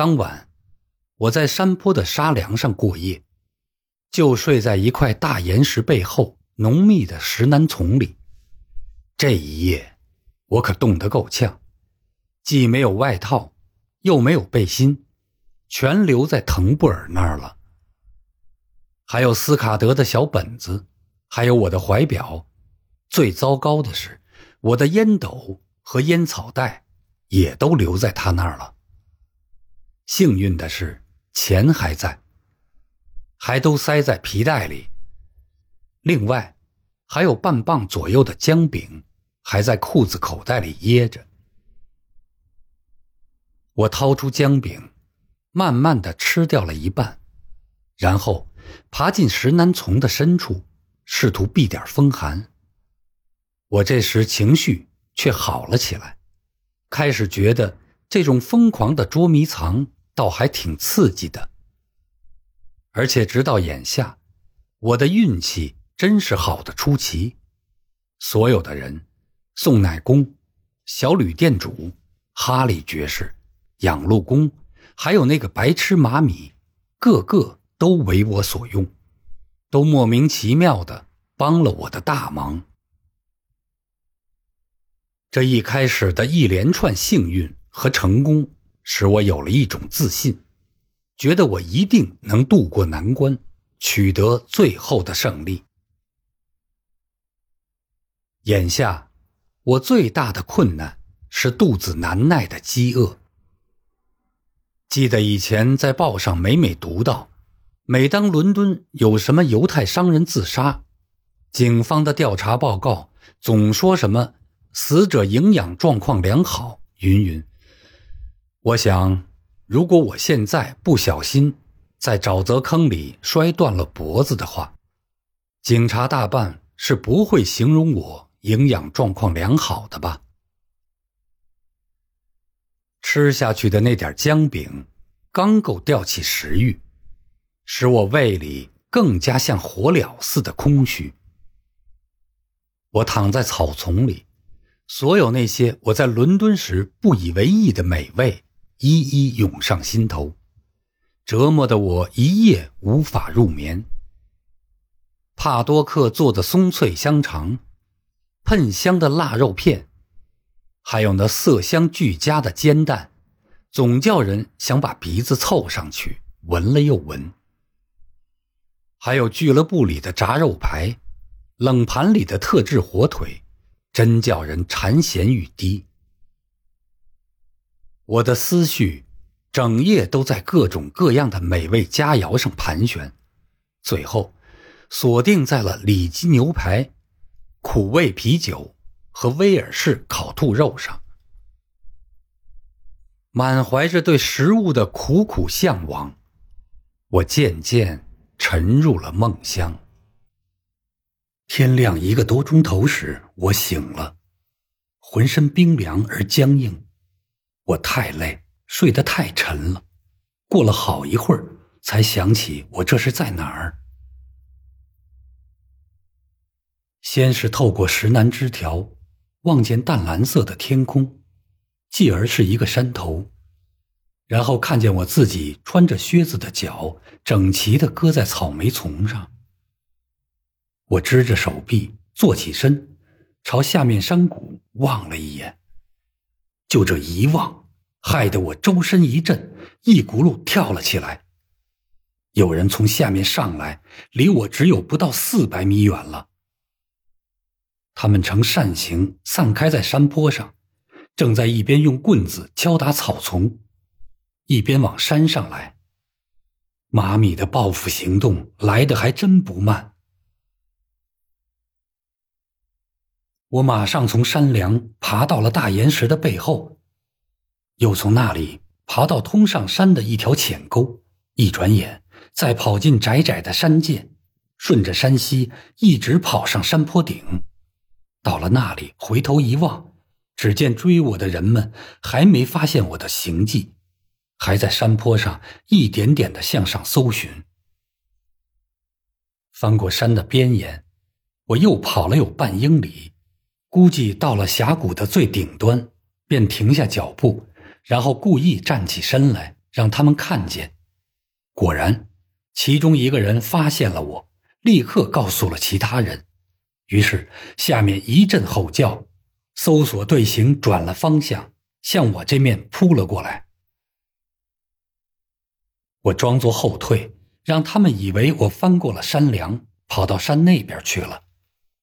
当晚，我在山坡的沙梁上过夜，就睡在一块大岩石背后浓密的石楠丛里。这一夜，我可冻得够呛，既没有外套，又没有背心，全留在滕布尔那儿了。还有斯卡德的小本子，还有我的怀表。最糟糕的是，我的烟斗和烟草袋也都留在他那儿了。幸运的是，钱还在，还都塞在皮带里。另外，还有半磅左右的姜饼，还在裤子口袋里掖着。我掏出姜饼，慢慢的吃掉了一半，然后爬进石楠丛的深处，试图避点风寒。我这时情绪却好了起来，开始觉得这种疯狂的捉迷藏倒还挺刺激的。而且直到眼下，我的运气真是好的出奇。所有的人，送奶工、小旅店主、哈利爵士、养路工，还有那个白痴马米，个个都为我所用，都莫名其妙的帮了我的大忙。这一开始的一连串幸运和成功，使我有了一种自信，觉得我一定能渡过难关，取得最后的胜利。眼下，我最大的困难是肚子难耐的饥饿。记得以前在报上每每读到，每当伦敦有什么犹太商人自杀，警方的调查报告总说什么。死者营养状况良好，云云。我想，如果我现在不小心在沼泽坑里摔断了脖子的话，警察大半是不会形容我营养状况良好的吧？吃下去的那点姜饼，刚够吊起食欲，使我胃里更加像火燎似的空虚。我躺在草丛里。所有那些我在伦敦时不以为意的美味，一一涌上心头，折磨得我一夜无法入眠。帕多克做的松脆香肠，喷香的腊肉片，还有那色香俱佳的煎蛋，总叫人想把鼻子凑上去闻了又闻。还有俱乐部里的炸肉排，冷盘里的特制火腿。真叫人馋涎欲滴。我的思绪整夜都在各种各样的美味佳肴上盘旋，最后锁定在了里脊牛排、苦味啤酒和威尔士烤兔肉上。满怀着对食物的苦苦向往，我渐渐沉入了梦乡。天亮一个多钟头时，我醒了，浑身冰凉而僵硬。我太累，睡得太沉了。过了好一会儿，才想起我这是在哪儿。先是透过石楠枝条，望见淡蓝色的天空，继而是一个山头，然后看见我自己穿着靴子的脚整齐地搁在草莓丛上。我支着手臂坐起身，朝下面山谷望了一眼。就这一望，害得我周身一震，一骨碌跳了起来。有人从下面上来，离我只有不到四百米远了。他们呈扇形散开在山坡上，正在一边用棍子敲打草丛，一边往山上来。马米的报复行动来得还真不慢。我马上从山梁爬到了大岩石的背后，又从那里爬到通上山的一条浅沟，一转眼再跑进窄窄的山涧，顺着山溪一直跑上山坡顶。到了那里，回头一望，只见追我的人们还没发现我的行迹，还在山坡上一点点的向上搜寻。翻过山的边沿，我又跑了有半英里。估计到了峡谷的最顶端，便停下脚步，然后故意站起身来，让他们看见。果然，其中一个人发现了我，立刻告诉了其他人。于是下面一阵吼叫，搜索队形转了方向，向我这面扑了过来。我装作后退，让他们以为我翻过了山梁，跑到山那边去了。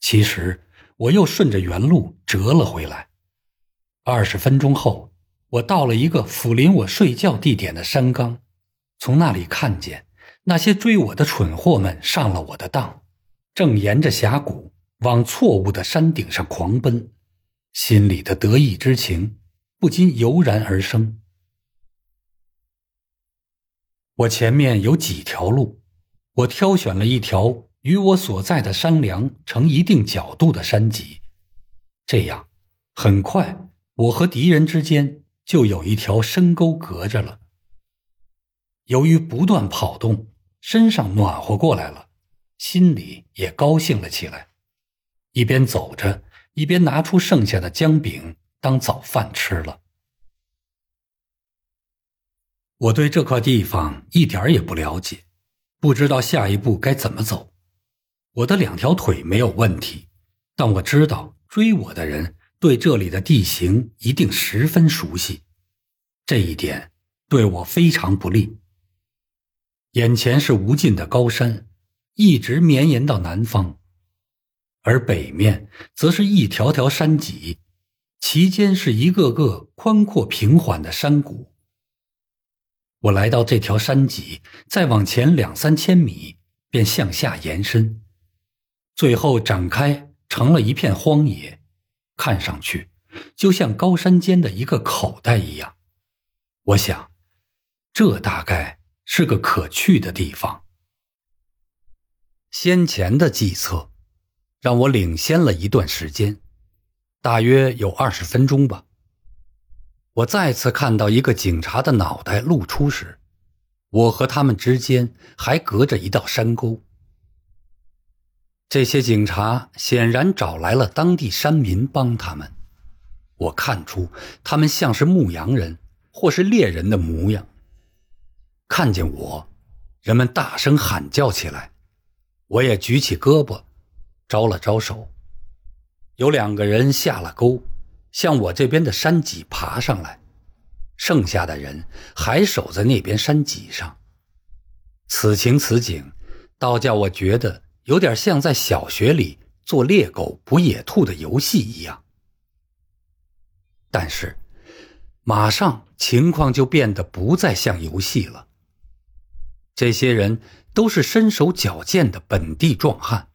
其实我又顺着原路折了回来。二十分钟后，我到了一个抚临我睡觉地点的山岗，从那里看见那些追我的蠢货们上了我的当，正沿着峡谷往错误的山顶上狂奔，心里的得意之情不禁油然而生。我前面有几条路，我挑选了一条与我所在的山梁成一定角度的山脊，这样很快我和敌人之间就有一条深沟隔着了。由于不断跑动，身上暖和过来了，心里也高兴了起来，一边走着，一边拿出剩下的姜饼当早饭吃了。我对这块地方一点也不了解，不知道下一步该怎么走。我的两条腿没有问题，但我知道追我的人对这里的地形一定十分熟悉，这一点对我非常不利。眼前是无尽的高山，一直绵延到南方，而北面则是一条条山脊，其间是一个个宽阔平缓的山谷。我来到这条山脊，再往前两三千米，便向下延伸，最后展开成了一片荒野，看上去就像高山间的一个口袋一样。我想，这大概是个可去的地方。先前的计策让我领先了一段时间，大约有二十分钟吧。我再次看到一个警察的脑袋露出时，我和他们之间还隔着一道山沟。这些警察显然找来了当地山民帮他们。我看出他们像是牧羊人或是猎人的模样。看见我，人们大声喊叫起来，我也举起胳膊，招了招手。有两个人下了沟。向我这边的山脊爬上来，剩下的人还守在那边山脊上。此情此景，倒叫我觉得有点像在小学里做猎狗捕野兔的游戏一样。但是，马上情况就变得不再像游戏了。这些人都是身手矫健的本地壮汉，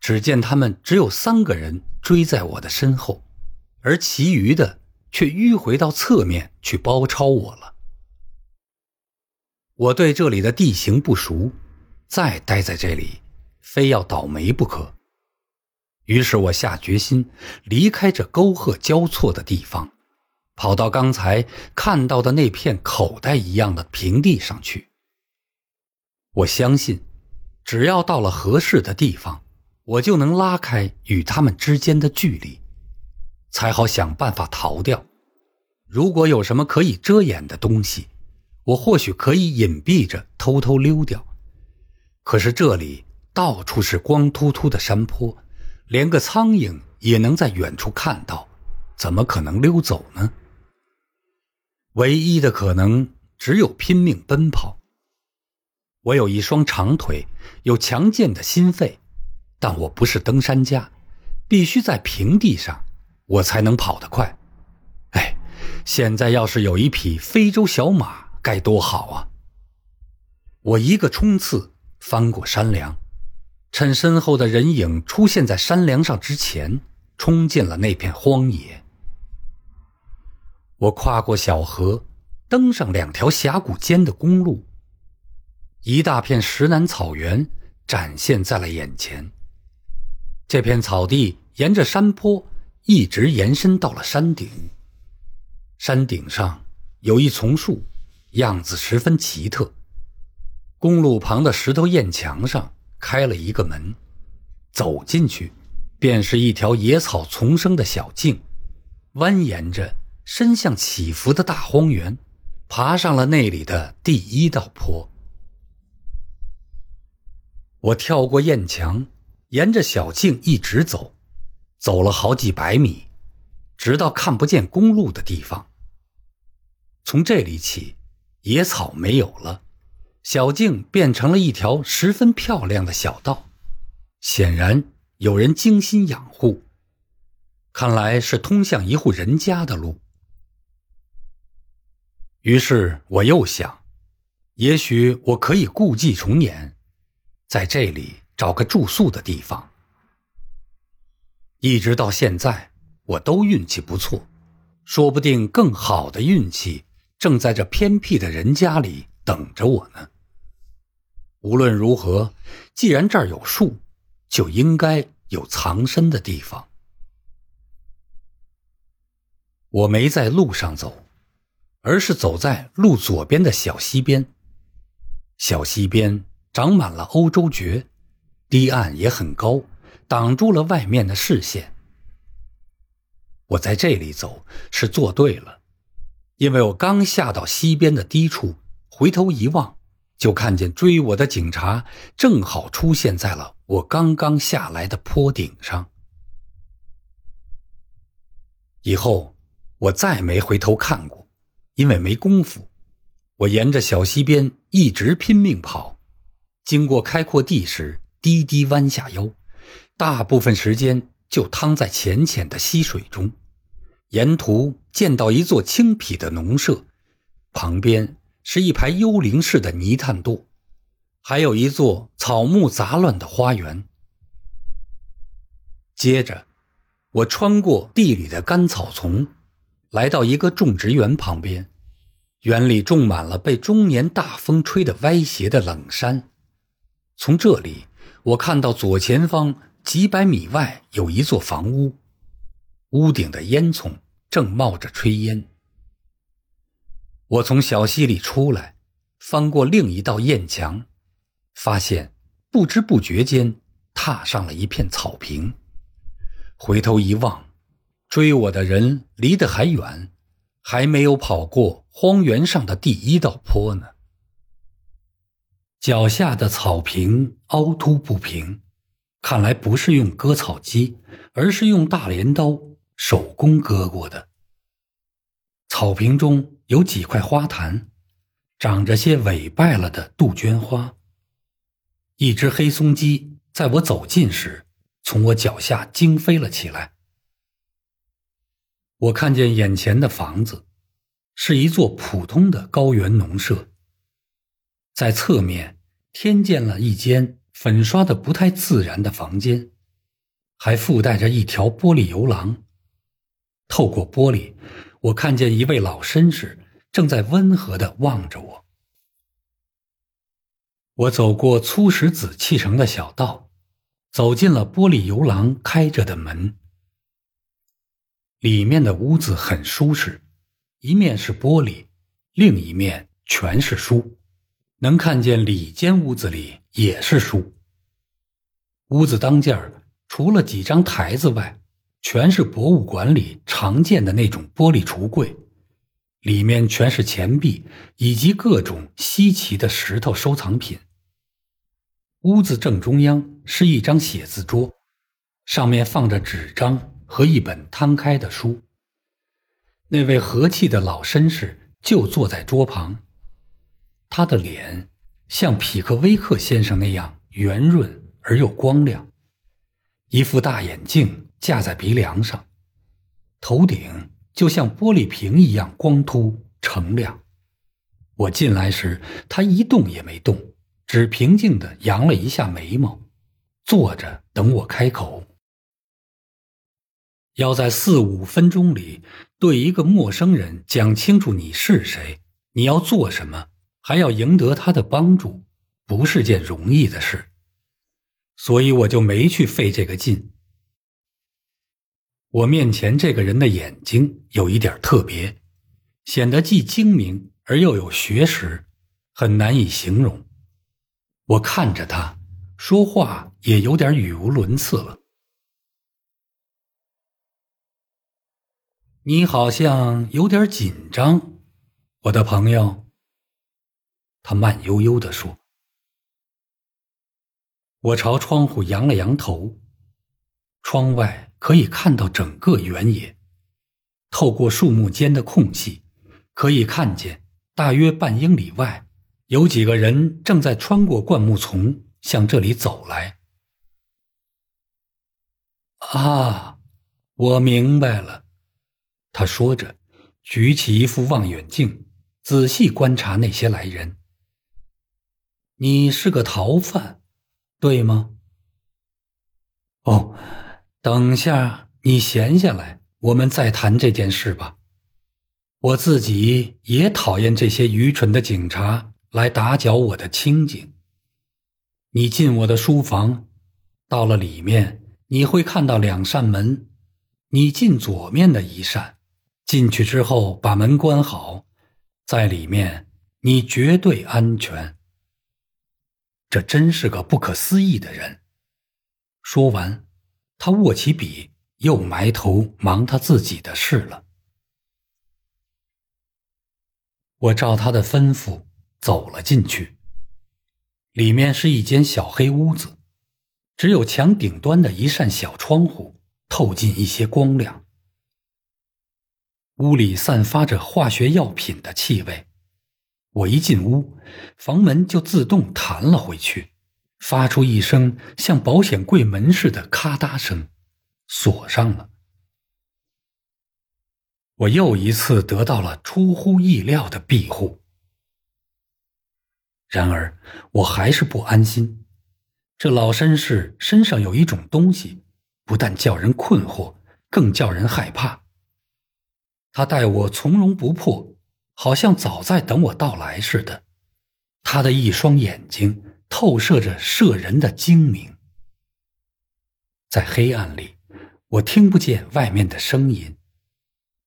只见他们只有三个人追在我的身后。而其余的却迂回到侧面去包抄我了。我对这里的地形不熟，再待在这里，非要倒霉不可。于是我下决心离开这沟壑交错的地方，跑到刚才看到的那片口袋一样的平地上去。我相信，只要到了合适的地方，我就能拉开与他们之间的距离。才好想办法逃掉。如果有什么可以遮掩的东西，我或许可以隐蔽着偷偷溜掉。可是这里到处是光秃秃的山坡，连个苍蝇也能在远处看到，怎么可能溜走呢？唯一的可能只有拼命奔跑。我有一双长腿，有强健的心肺，但我不是登山家，必须在平地上。我才能跑得快，哎，现在要是有一匹非洲小马该多好啊！我一个冲刺翻过山梁，趁身后的人影出现在山梁上之前，冲进了那片荒野。我跨过小河，登上两条峡谷间的公路，一大片石南草原展现在了眼前。这片草地沿着山坡。一直延伸到了山顶。山顶上有一丛树，样子十分奇特。公路旁的石头堰墙上开了一个门，走进去，便是一条野草丛生的小径，蜿蜒着伸向起伏的大荒原。爬上了那里的第一道坡。我跳过堰墙，沿着小径一直走，走了好几百米，直到看不见公路的地方。从这里起，野草没有了，小径变成了一条十分漂亮的小道，显然有人精心养护。看来是通向一户人家的路。于是我又想，也许我可以故伎重演，在这里找个住宿的地方。一直到现在，我都运气不错，说不定更好的运气正在这偏僻的人家里等着我呢。无论如何，既然这儿有树，就应该有藏身的地方。我没在路上走。而是走在路左边的小溪边，小溪边长满了欧洲蕨，堤岸也很高，挡住了外面的视线。我在这里走是做对了，因为我刚下到溪边的低处，回头一望，就看见追我的警察正好出现在了我刚刚下来的坡顶上。以后我再没回头看过。因为没功夫，我沿着小溪边一直拼命跑，经过开阔地时低低弯下腰，大部分时间就趟在浅浅的溪水中。沿途见到一座青皮的农舍，旁边是一排幽灵式的泥炭垛，还有一座草木杂乱的花园。接着，我穿过地里的干草丛。来到一个种植园旁边，园里种满了被中年大风吹得歪斜的冷杉。从这里，我看到左前方几百米外有一座房屋，屋顶的烟囱正冒着炊烟。我从小溪里出来，翻过另一道堰墙，发现不知不觉间踏上了一片草坪。回头一望。追我的人离得还远，还没有跑过荒原上的第一道坡呢。脚下的草坪凹凸不平，看来不是用割草机，而是用大镰刀手工割过的。草坪中有几块花坛，长着些萎败了的杜鹃花。一只黑松鸡在我走近时，从我脚下惊飞了起来。我看见眼前的房子，是一座普通的高原农舍。在侧面添建了一间粉刷的不太自然的房间，还附带着一条玻璃游廊。透过玻璃，我看见一位老绅士正在温和的望着我。我走过粗石子砌成的小道，走进了玻璃游廊开着的门。里面的屋子很舒适，一面是玻璃，另一面全是书，能看见里间屋子里也是书。屋子当间儿除了几张台子外，全是博物馆里常见的那种玻璃橱柜，里面全是钱币以及各种稀奇的石头收藏品。屋子正中央是一张写字桌，上面放着纸张。和一本摊开的书。那位和气的老绅士就坐在桌旁，他的脸像匹克威克先生那样圆润而又光亮，一副大眼镜架在鼻梁上，头顶就像玻璃瓶一样光秃澄亮。我进来时，他一动也没动，只平静地扬了一下眉毛，坐着等我开口。要在四五分钟里对一个陌生人讲清楚你是谁，你要做什么，还要赢得他的帮助，不是件容易的事。所以我就没去费这个劲。我面前这个人的眼睛有一点特别，显得既精明而又有学识，很难以形容。我看着他，说话也有点语无伦次了。你好像有点紧张，我的朋友。他慢悠悠地说。我朝窗户扬了扬头，窗外可以看到整个原野，透过树木间的空隙，可以看见大约半英里外有几个人正在穿过灌木丛向这里走来。啊，我明白了，他说着，举起一副望远镜，仔细观察那些来人。你是个逃犯。对吗？哦，等下你闲下来，我们再谈这件事吧。我自己也讨厌这些愚蠢的警察来打搅我的清静。你进我的书房，到了里面，你会看到两扇门。你进左面的一扇，进去之后把门关好，在里面你绝对安全。这真是个不可思议的人。说完，他握起笔，又埋头忙他自己的事了。我照他的吩咐走了进去。里面是一间小黑屋子，只有墙顶端的一扇小窗户透进一些光亮。屋里散发着化学药品的气味。我一进屋，房门就自动弹了回去，发出一声像保险柜门似的咔嗒声，锁上了。我又一次得到了出乎意料的庇护。然而，我还是不安心。这老绅士身上有一种东西，不但叫人困惑，更叫人害怕。他待我从容不迫。好像早在等我到来似的，他的一双眼睛透射着摄人的精明。在黑暗里，我听不见外面的声音。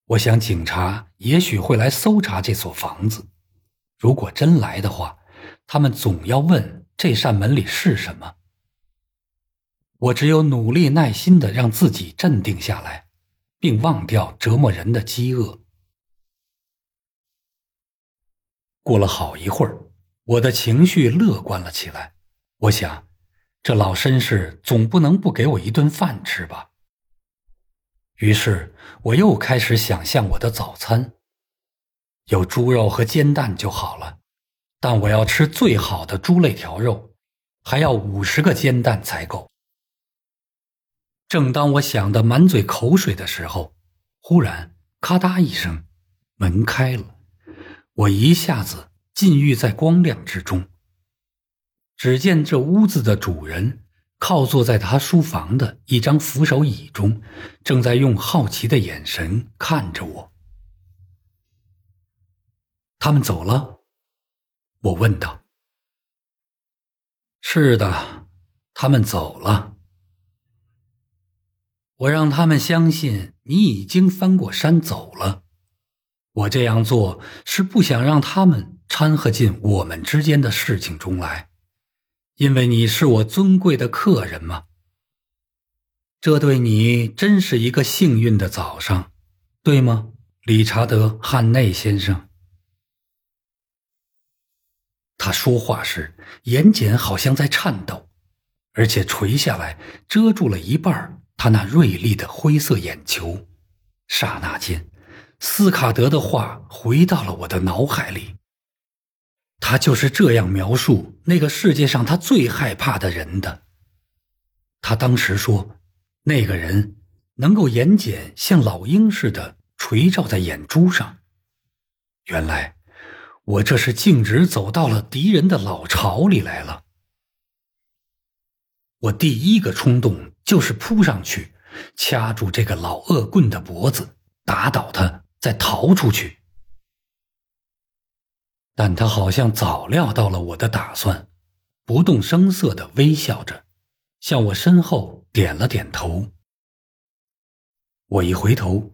我想警察也许会来搜查这所房子。如果真来的话，他们总要问这扇门里是什么。我只有努力耐心的让自己镇定下来，并忘掉折磨人的饥饿。过了好一会儿，我的情绪乐观了起来。我想，这老绅士总不能不给我一顿饭吃吧。于是，我又开始想象我的早餐，有猪肉和煎蛋就好了。但我要吃最好的猪肋条肉，还要五十个煎蛋才够。正当我想得满嘴口水的时候，忽然咔嗒一声，门开了。我一下子禁欲在光亮之中。只见这屋子的主人靠坐在他书房的一张扶手椅中，正在用好奇的眼神看着我。他们走了，我问道。是的，他们走了。我让他们相信你已经翻过山走了。我这样做是不想让他们掺和进我们之间的事情中来，因为你是我尊贵的客人嘛。这对你真是一个幸运的早上，对吗，理查德·汉内先生？他说话时眼睑好像在颤抖，而且垂下来遮住了一半他那锐利的灰色眼球。刹那间。斯卡德的话回到了我的脑海里。他就是这样描述那个世界上他最害怕的人的。他当时说，那个人能够眼睑像老鹰似的垂照在眼珠上。原来，我这是径直走到了敌人的老巢里来了。我第一个冲动就是扑上去，掐住这个老恶棍的脖子，打倒他。再逃出去，但他好像早料到了我的打算，不动声色的微笑着，向我身后点了点头。我一回头，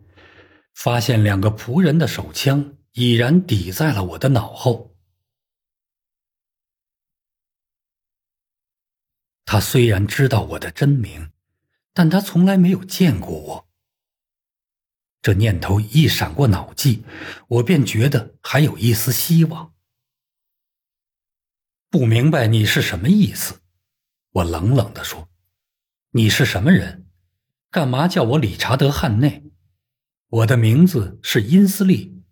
发现两个仆人的手枪已然抵在了我的脑后。他虽然知道我的真名，但他从来没有见过我。这念头一闪过脑际，我便觉得还有一丝希望。不明白你是什么意思？我冷冷地说：“你是什么人？干嘛叫我理查德·汉内？我的名字是因斯利。”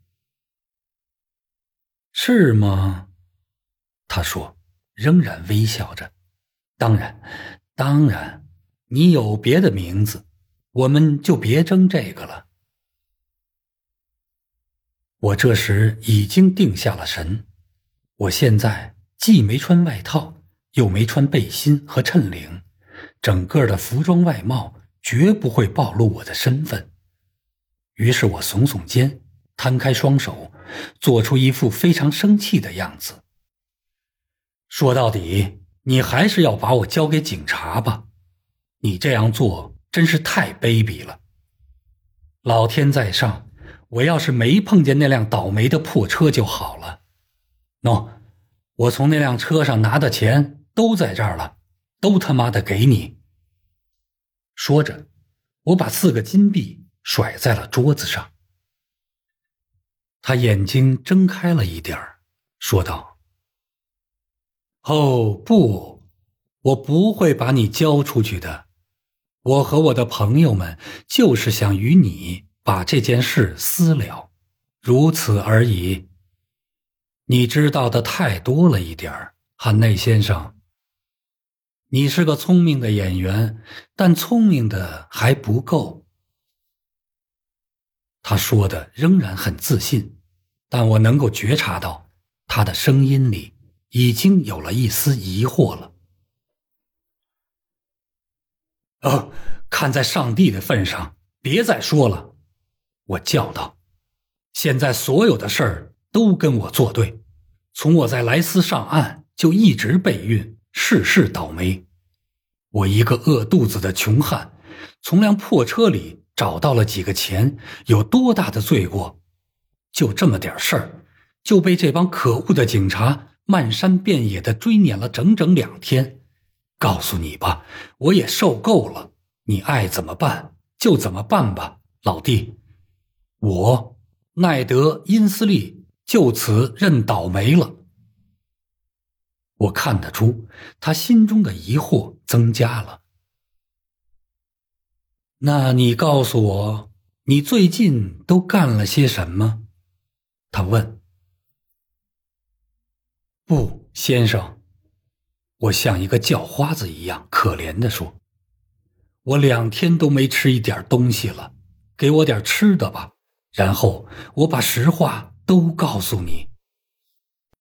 是吗？他说，仍然微笑着。当然，当然，你有别的名字，我们就别争这个了。我这时已经定下了神，我现在既没穿外套，又没穿背心和衬领，整个的服装外貌绝不会暴露我的身份。于是我耸耸肩，摊开双手。做出一副非常生气的样子。说到底，你还是要把我交给警察吧？你这样做真是太卑鄙了。老天在上，我要是没碰见那辆倒霉的破车就好了。喏，我从那辆车上拿的钱都在这儿了，都他妈的给你。说着，我把四个金币甩在了桌子上。他眼睛睁开了一点儿，说道：“哦，不，我不会把你交出去的。我和我的朋友们就是想与你把这件事私了，如此而已。你知道的太多了一点儿，汉内先生。你是个聪明的演员，但聪明的还不够。”他说的仍然很自信，但我能够觉察到他的声音里已经有了一丝疑惑了。哦，看在上帝的份上，别再说了！我叫道。现在所有的事儿都跟我作对，从我在莱斯上岸就一直备孕，事事倒霉。我一个饿肚子的穷汉，从辆破车里。找到了几个钱，有多大的罪过？就这么点事儿，就被这帮可恶的警察漫山遍野的追撵了整整两天。告诉你吧，我也受够了。你爱怎么办就怎么办吧，老弟。我奈德·因斯利就此认倒霉了。我看得出他心中的疑惑增加了。那你告诉我，你最近都干了些什么？他问。不，先生，我像一个叫花子一样可怜的说：“我两天都没吃一点东西了，给我点吃的吧。”然后我把实话都告诉你。